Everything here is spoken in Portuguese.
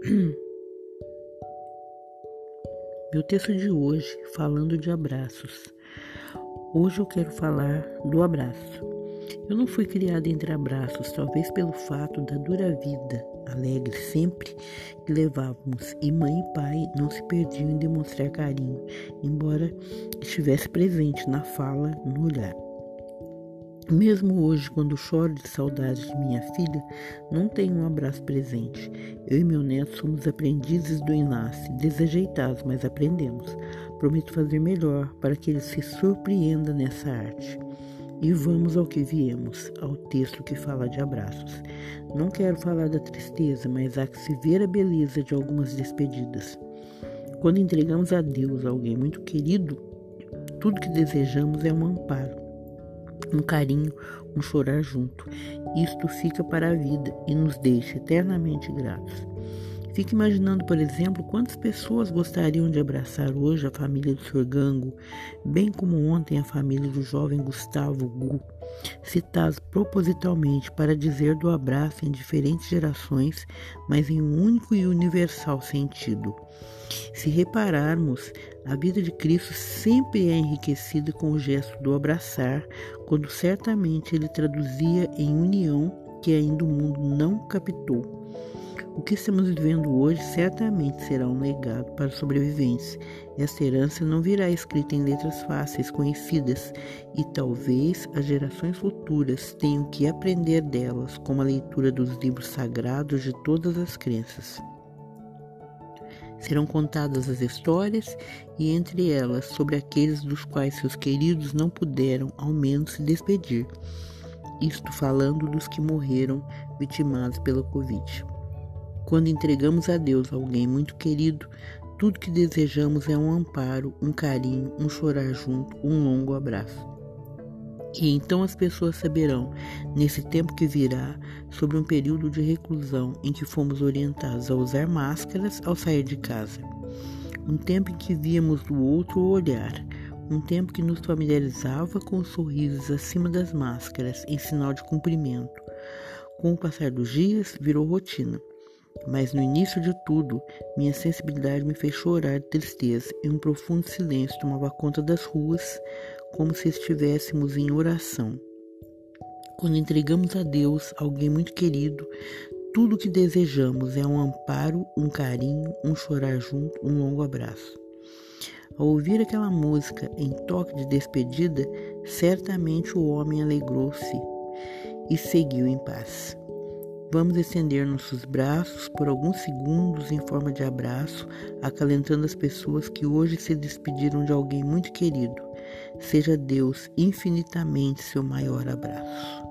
Meu texto de hoje falando de abraços. Hoje eu quero falar do abraço. Eu não fui criada entre abraços, talvez pelo fato da dura vida alegre sempre que levávamos, e mãe e pai não se perdiam em demonstrar carinho, embora estivesse presente na fala, no olhar. Mesmo hoje, quando choro de saudade de minha filha, não tenho um abraço presente. Eu e meu neto somos aprendizes do enlace, desajeitados, mas aprendemos. Prometo fazer melhor para que ele se surpreenda nessa arte. E vamos ao que viemos, ao texto que fala de abraços. Não quero falar da tristeza, mas há que se ver a beleza de algumas despedidas. Quando entregamos a Deus alguém muito querido, tudo que desejamos é um amparo um carinho, um chorar junto. Isto fica para a vida e nos deixa eternamente gratos. Fique imaginando, por exemplo, quantas pessoas gostariam de abraçar hoje a família do Sr. Gango, bem como ontem a família do jovem Gustavo Gu, citados propositalmente para dizer do abraço em diferentes gerações, mas em um único e universal sentido. Se repararmos, a vida de Cristo sempre é enriquecida com o gesto do abraçar, quando certamente ele traduzia em união que ainda o mundo não captou. O que estamos vivendo hoje certamente será um legado para os sobreviventes. Essa herança não virá escrita em letras fáceis, conhecidas, e talvez as gerações futuras tenham que aprender delas, como a leitura dos livros sagrados de todas as crenças. Serão contadas as histórias e entre elas sobre aqueles dos quais seus queridos não puderam ao menos se despedir. Isto falando dos que morreram vitimados pela Covid. Quando entregamos a Deus alguém muito querido, tudo que desejamos é um amparo, um carinho, um chorar junto, um longo abraço. E então as pessoas saberão, nesse tempo que virá, sobre um período de reclusão em que fomos orientados a usar máscaras ao sair de casa. Um tempo em que víamos do outro o olhar, um tempo que nos familiarizava com os sorrisos acima das máscaras em sinal de cumprimento. Com o passar dos dias, virou rotina. Mas no início de tudo, minha sensibilidade me fez chorar de tristeza e um profundo silêncio tomava conta das ruas, como se estivéssemos em oração. Quando entregamos a Deus alguém muito querido, tudo o que desejamos é um amparo, um carinho, um chorar junto, um longo abraço. Ao ouvir aquela música em toque de despedida, certamente o homem alegrou-se e seguiu em paz. Vamos estender nossos braços por alguns segundos em forma de abraço, acalentando as pessoas que hoje se despediram de alguém muito querido. Seja Deus infinitamente seu maior abraço.